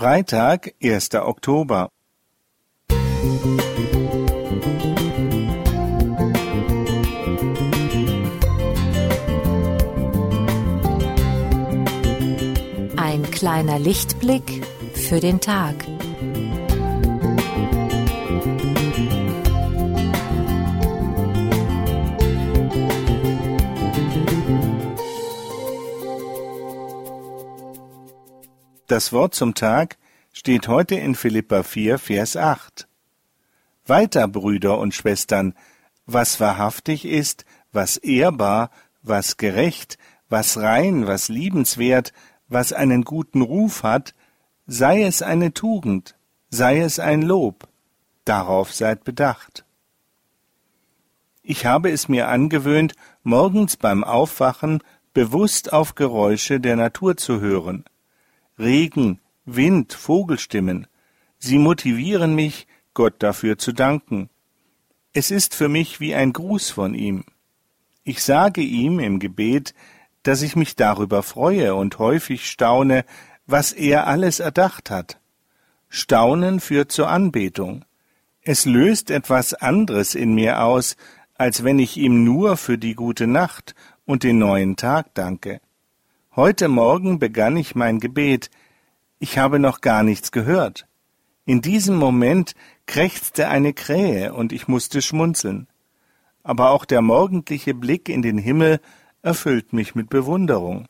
Freitag, 1. Oktober. Ein kleiner Lichtblick für den Tag. Das Wort zum Tag steht heute in Philippa 4, Vers 8. Weiter, Brüder und Schwestern, was wahrhaftig ist, was ehrbar, was gerecht, was rein, was liebenswert, was einen guten Ruf hat, sei es eine Tugend, sei es ein Lob, darauf seid bedacht. Ich habe es mir angewöhnt, morgens beim Aufwachen bewusst auf Geräusche der Natur zu hören. Regen, Wind, Vogelstimmen. Sie motivieren mich, Gott dafür zu danken. Es ist für mich wie ein Gruß von ihm. Ich sage ihm im Gebet, dass ich mich darüber freue und häufig staune, was er alles erdacht hat. Staunen führt zur Anbetung. Es löst etwas anderes in mir aus, als wenn ich ihm nur für die gute Nacht und den neuen Tag danke. Heute Morgen begann ich mein Gebet. Ich habe noch gar nichts gehört. In diesem Moment krächzte eine Krähe und ich musste schmunzeln. Aber auch der morgendliche Blick in den Himmel erfüllt mich mit Bewunderung.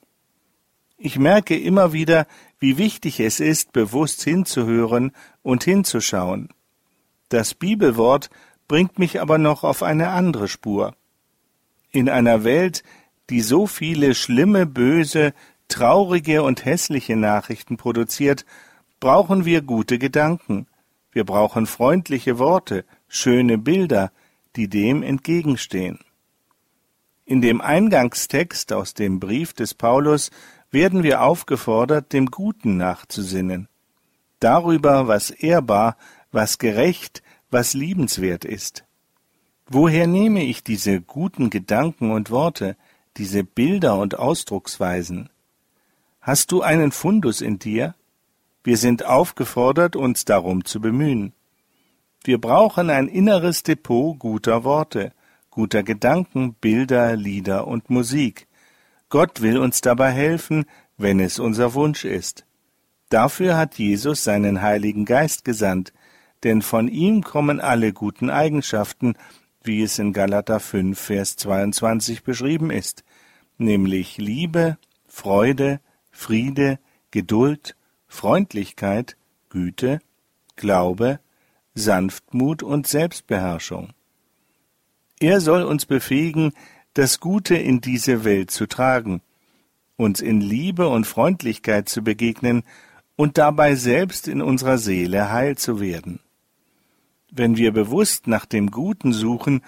Ich merke immer wieder, wie wichtig es ist, bewusst hinzuhören und hinzuschauen. Das Bibelwort bringt mich aber noch auf eine andere Spur. In einer Welt, die so viele schlimme, böse, traurige und hässliche Nachrichten produziert, brauchen wir gute Gedanken. Wir brauchen freundliche Worte, schöne Bilder, die dem entgegenstehen. In dem Eingangstext aus dem Brief des Paulus werden wir aufgefordert, dem Guten nachzusinnen, darüber, was ehrbar, was gerecht, was liebenswert ist. Woher nehme ich diese guten Gedanken und Worte, diese Bilder und Ausdrucksweisen? Hast du einen Fundus in dir? Wir sind aufgefordert, uns darum zu bemühen. Wir brauchen ein inneres Depot guter Worte, guter Gedanken, Bilder, Lieder und Musik. Gott will uns dabei helfen, wenn es unser Wunsch ist. Dafür hat Jesus seinen Heiligen Geist gesandt, denn von ihm kommen alle guten Eigenschaften, wie es in Galater 5, Vers 22 beschrieben ist, nämlich Liebe, Freude, Friede, Geduld, Freundlichkeit, Güte, Glaube, Sanftmut und Selbstbeherrschung. Er soll uns befähigen, das Gute in diese Welt zu tragen, uns in Liebe und Freundlichkeit zu begegnen und dabei selbst in unserer Seele heil zu werden. Wenn wir bewusst nach dem Guten suchen,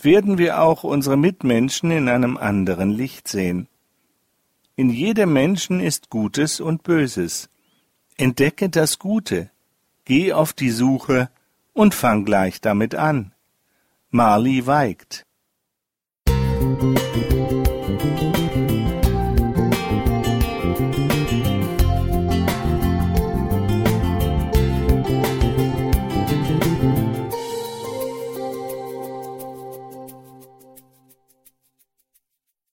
werden wir auch unsere Mitmenschen in einem anderen Licht sehen. In jedem Menschen ist Gutes und Böses. Entdecke das Gute, geh auf die Suche und fang gleich damit an. Marley Weigt Musik